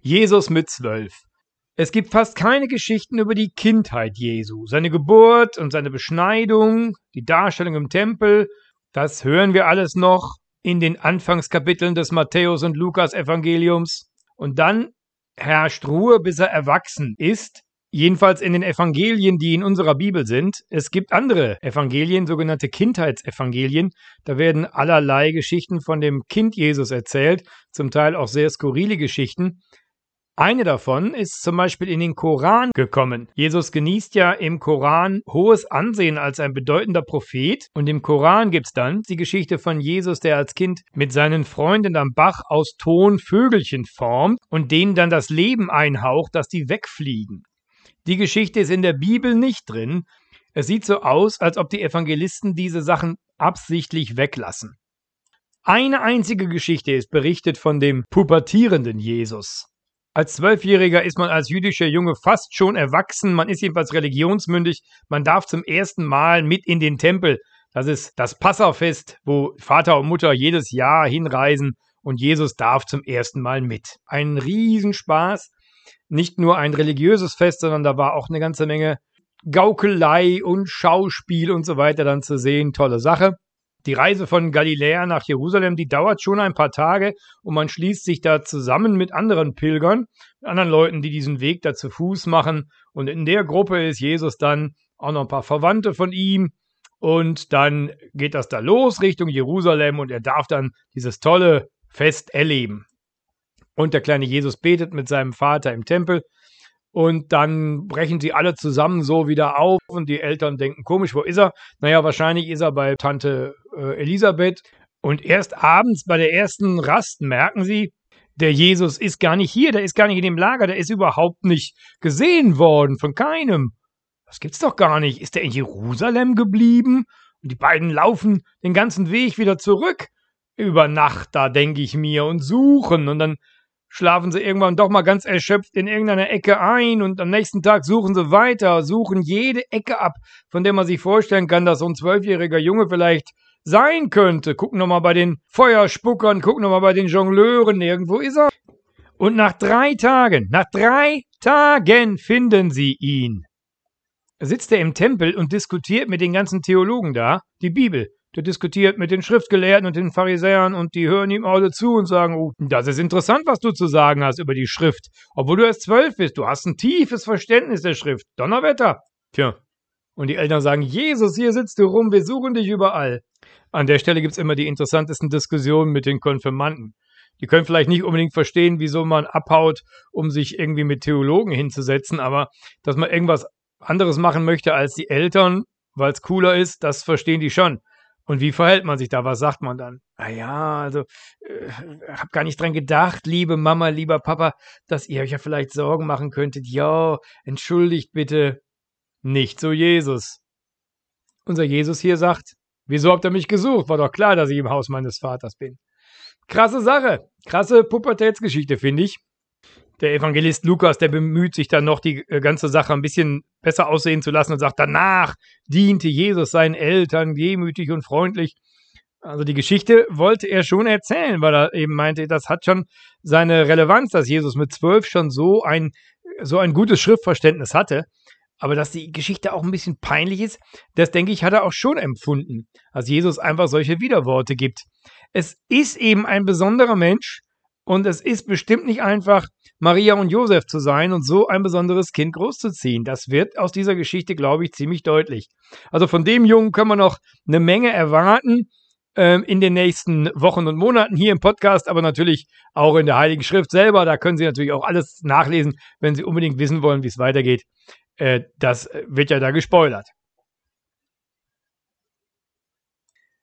Jesus mit zwölf. Es gibt fast keine Geschichten über die Kindheit Jesu, seine Geburt und seine Beschneidung, die Darstellung im Tempel. Das hören wir alles noch in den Anfangskapiteln des Matthäus und Lukas Evangeliums. Und dann herrscht Ruhe, bis er erwachsen ist. Jedenfalls in den Evangelien, die in unserer Bibel sind. Es gibt andere Evangelien, sogenannte Kindheitsevangelien. Da werden allerlei Geschichten von dem Kind Jesus erzählt, zum Teil auch sehr skurrile Geschichten. Eine davon ist zum Beispiel in den Koran gekommen. Jesus genießt ja im Koran hohes Ansehen als ein bedeutender Prophet. Und im Koran gibt es dann die Geschichte von Jesus, der als Kind mit seinen Freunden am Bach aus Ton Vögelchen formt und denen dann das Leben einhaucht, dass die wegfliegen. Die Geschichte ist in der Bibel nicht drin. Es sieht so aus, als ob die Evangelisten diese Sachen absichtlich weglassen. Eine einzige Geschichte ist berichtet von dem pubertierenden Jesus. Als Zwölfjähriger ist man als jüdischer Junge fast schon erwachsen, man ist jedenfalls religionsmündig, man darf zum ersten Mal mit in den Tempel. Das ist das Passafest, wo Vater und Mutter jedes Jahr hinreisen und Jesus darf zum ersten Mal mit. Ein Riesenspaß. Nicht nur ein religiöses Fest, sondern da war auch eine ganze Menge Gaukelei und Schauspiel und so weiter dann zu sehen. Tolle Sache. Die Reise von Galiläa nach Jerusalem, die dauert schon ein paar Tage und man schließt sich da zusammen mit anderen Pilgern, mit anderen Leuten, die diesen Weg da zu Fuß machen. Und in der Gruppe ist Jesus dann auch noch ein paar Verwandte von ihm. Und dann geht das da los Richtung Jerusalem und er darf dann dieses tolle Fest erleben. Und der kleine Jesus betet mit seinem Vater im Tempel und dann brechen sie alle zusammen so wieder auf und die Eltern denken, komisch, wo ist er? Naja, wahrscheinlich ist er bei Tante äh, Elisabeth. Und erst abends bei der ersten Rast merken sie, der Jesus ist gar nicht hier, der ist gar nicht in dem Lager, der ist überhaupt nicht gesehen worden von keinem. Das gibt's doch gar nicht. Ist der in Jerusalem geblieben? Und die beiden laufen den ganzen Weg wieder zurück. Über Nacht, da denke ich mir, und suchen. Und dann schlafen sie irgendwann doch mal ganz erschöpft in irgendeiner Ecke ein und am nächsten Tag suchen sie weiter, suchen jede Ecke ab, von der man sich vorstellen kann, dass so ein zwölfjähriger Junge vielleicht sein könnte. Gucken nochmal bei den Feuerspuckern, gucken nochmal bei den Jongleuren, irgendwo ist er. Und nach drei Tagen, nach drei Tagen finden sie ihn. Sitzt er im Tempel und diskutiert mit den ganzen Theologen da, die Bibel. Der diskutiert mit den Schriftgelehrten und den Pharisäern und die hören ihm alle zu und sagen, oh, das ist interessant, was du zu sagen hast über die Schrift. Obwohl du erst zwölf bist, du hast ein tiefes Verständnis der Schrift. Donnerwetter. Tja. Und die Eltern sagen, Jesus, hier sitzt du rum, wir suchen dich überall. An der Stelle gibt es immer die interessantesten Diskussionen mit den Konfirmanden. Die können vielleicht nicht unbedingt verstehen, wieso man abhaut, um sich irgendwie mit Theologen hinzusetzen, aber dass man irgendwas anderes machen möchte als die Eltern, weil es cooler ist, das verstehen die schon. Und wie verhält man sich da? Was sagt man dann? Ah ja, also äh, hab gar nicht dran gedacht, liebe Mama, lieber Papa, dass ihr euch ja vielleicht Sorgen machen könntet. Ja, entschuldigt bitte. Nicht so Jesus. Unser Jesus hier sagt, wieso habt ihr mich gesucht? War doch klar, dass ich im Haus meines Vaters bin. Krasse Sache. Krasse Pubertätsgeschichte, finde ich der Evangelist Lukas, der bemüht sich dann noch, die äh, ganze Sache ein bisschen besser aussehen zu lassen und sagt, danach diente Jesus seinen Eltern demütig und freundlich. Also die Geschichte wollte er schon erzählen, weil er eben meinte, das hat schon seine Relevanz, dass Jesus mit zwölf schon so ein, so ein gutes Schriftverständnis hatte. Aber dass die Geschichte auch ein bisschen peinlich ist, das denke ich, hat er auch schon empfunden, als Jesus einfach solche Widerworte gibt. Es ist eben ein besonderer Mensch, und es ist bestimmt nicht einfach, Maria und Josef zu sein und so ein besonderes Kind großzuziehen. Das wird aus dieser Geschichte, glaube ich, ziemlich deutlich. Also von dem Jungen können wir noch eine Menge erwarten ähm, in den nächsten Wochen und Monaten hier im Podcast, aber natürlich auch in der Heiligen Schrift selber. Da können Sie natürlich auch alles nachlesen, wenn Sie unbedingt wissen wollen, wie es weitergeht. Äh, das wird ja da gespoilert.